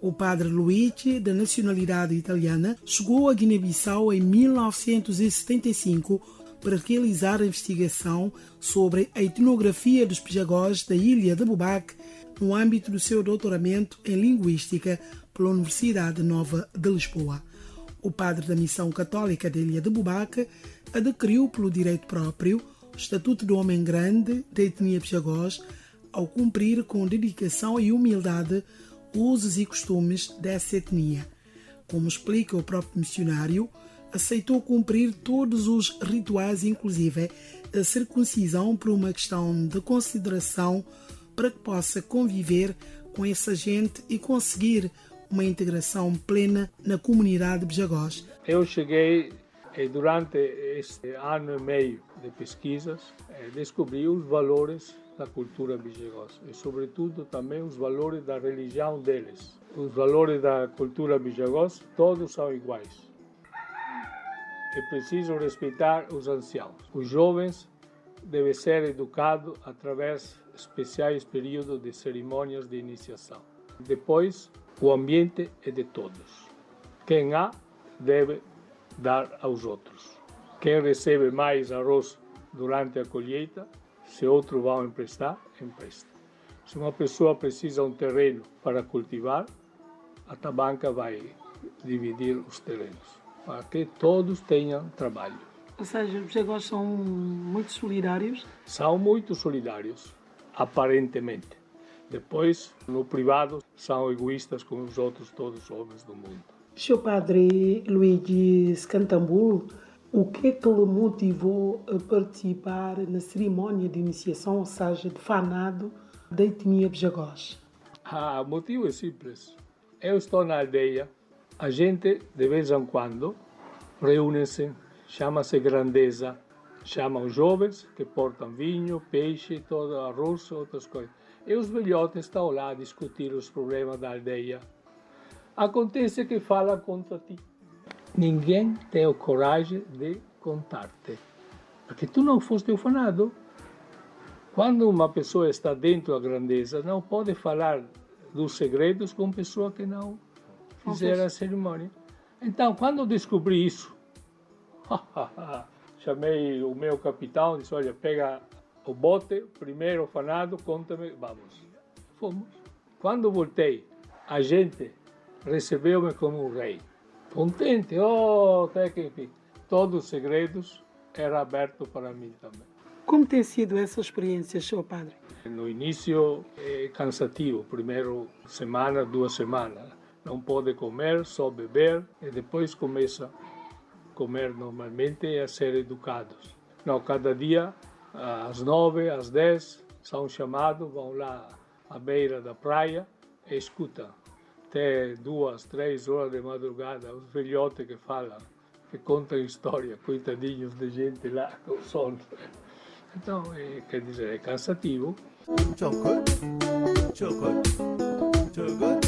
O padre Luigi, de nacionalidade italiana, chegou a Guiné-Bissau em 1975 para realizar a investigação sobre a etnografia dos pijagós da ilha de Bubac no âmbito do seu doutoramento em Linguística pela Universidade Nova de Lisboa. O padre da Missão Católica da Ilha de Bubac adquiriu pelo direito próprio Estatuto do Homem Grande da etnia pijagós ao cumprir com dedicação e humildade usos e costumes dessa etnia. Como explica o próprio missionário, aceitou cumprir todos os rituais, inclusive a circuncisão, por uma questão de consideração para que possa conviver com essa gente e conseguir uma integração plena na comunidade de Bijagós. Eu cheguei e durante este ano e meio de pesquisas eh, descobri os valores da cultura bijagós e sobretudo também os valores da religião deles. Os valores da cultura bijagós todos são iguais. É preciso respeitar os anciãos. Os jovens devem ser educados através de especiais períodos de cerimônias de iniciação. Depois, o ambiente é de todos. Quem há deve dar aos outros. Quem recebe mais arroz durante a colheita, se outro vai emprestar, empresta. Se uma pessoa precisa de um terreno para cultivar, a tabanca vai dividir os terrenos para que todos tenham trabalho. Ou seja, os jagós são muito solidários? São muito solidários, aparentemente. Depois, no privado, são egoístas como os outros todos os homens do mundo. Seu padre Luigi Scantambulo, o que é que lhe motivou a participar na cerimónia de iniciação, ou seja, de fanado da etnia Bjagós? Ah, o motivo é simples. Eu estou na aldeia, a gente, de vez em quando, reúne-se, chama-se grandeza, chamam jovens que portam vinho, peixe, todo arroz, outras coisas. E os velhotes estão lá a discutir os problemas da aldeia. Acontece que falam contra ti. Ninguém tem a coragem de contar-te. Porque tu não foste ufanado. Quando uma pessoa está dentro da grandeza, não pode falar dos segredos com pessoa que não fizeram a cerimônia. Então, quando eu descobri isso, chamei o meu capitão e disse: Olha, pega o bote, primeiro orfanado, conta-me, vamos. Fomos. Quando voltei, a gente recebeu-me como um rei. Contente, oh, até que todos os segredos eram abertos para mim também. Como tem sido essa experiência, seu padre? No início é cansativo, primeiro semana, duas semanas. Não pode comer, só beber e depois começa a comer normalmente e a ser educados. Não, cada dia às nove, às dez, são chamados, vão lá à beira da praia e escutam. Até duas, três horas de madrugada, os velhotes que falam, que contam história, coitadinhos de gente lá com sono. Então, é, quer dizer, é cansativo. Chocolate, chocolate, chocolate.